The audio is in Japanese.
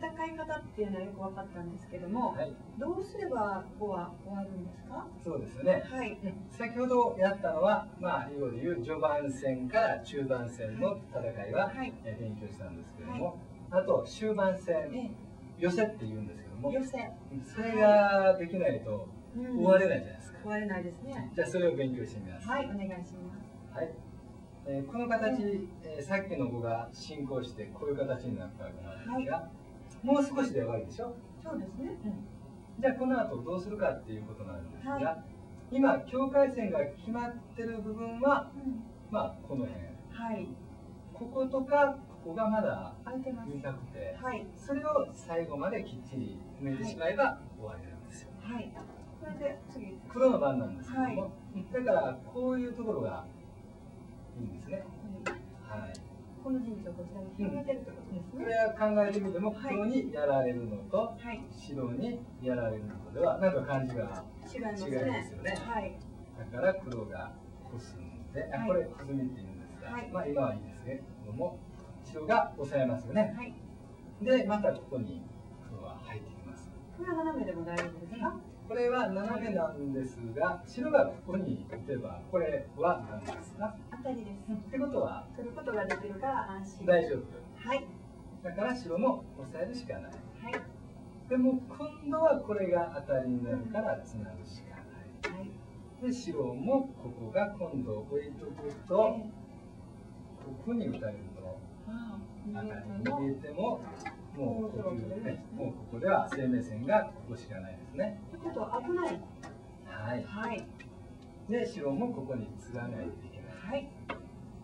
戦い方っていうのはよく分かったんですけども、はい、どうすればここは終わるんですか？そうですね。はい。先ほどやったのは、まあ、囲碁でいう序盤戦から中盤戦の戦いは、はい。え勉強したんですけども、あと終盤戦、え寄せって言うんですけども、寄せ、それができないとうん。終われないじゃないですか。終われないですね。じゃあそれを勉強してみます。はいお願いします。はい。えーこの形、えーさっきの碁が進行してこういう形になったわけなんですが、もう少しで終わりでしょ？そうですね、じゃあこの後どうするかっていうことなんですが、は今境界線が決まってる部分はうん。まあこの辺。はい。こことかここがまだ空いてます。見たくてはい。それを最後まできっちり埋めてしまえば終わりなんですよ。はい。これで次黒の番なんですけども、はい。だからこういうところがいいんですね。はいこの陣地をこちらに広げてるってことですね、これは考えてみてもはい黒にやられるのとはい。白にやられるのとではなんか感じが違いますよね。はい。だから黒がコスんで、あはい。これコスミって言うんですが、はい。まあ今はいいですけども白が抑えますよね。はい。でまたここに黒は入ってきます。これは斜めでも大丈夫ですか？これは斜めなんですが白がここに打てばこれは何ですか？当たりです。ってことは？取ることができるから安心。大丈夫。はい。だから白も抑えるしかない。はい。でも今度はこれが当たりになるからつなぐしかない。はい。で白もここが今度置いとくとここに打たれると。当たりに入れてももうここ,、ね、もうここでは生命線がここしかないですね。ということは危ない。はい。はい。で白もここに継がないといけないはい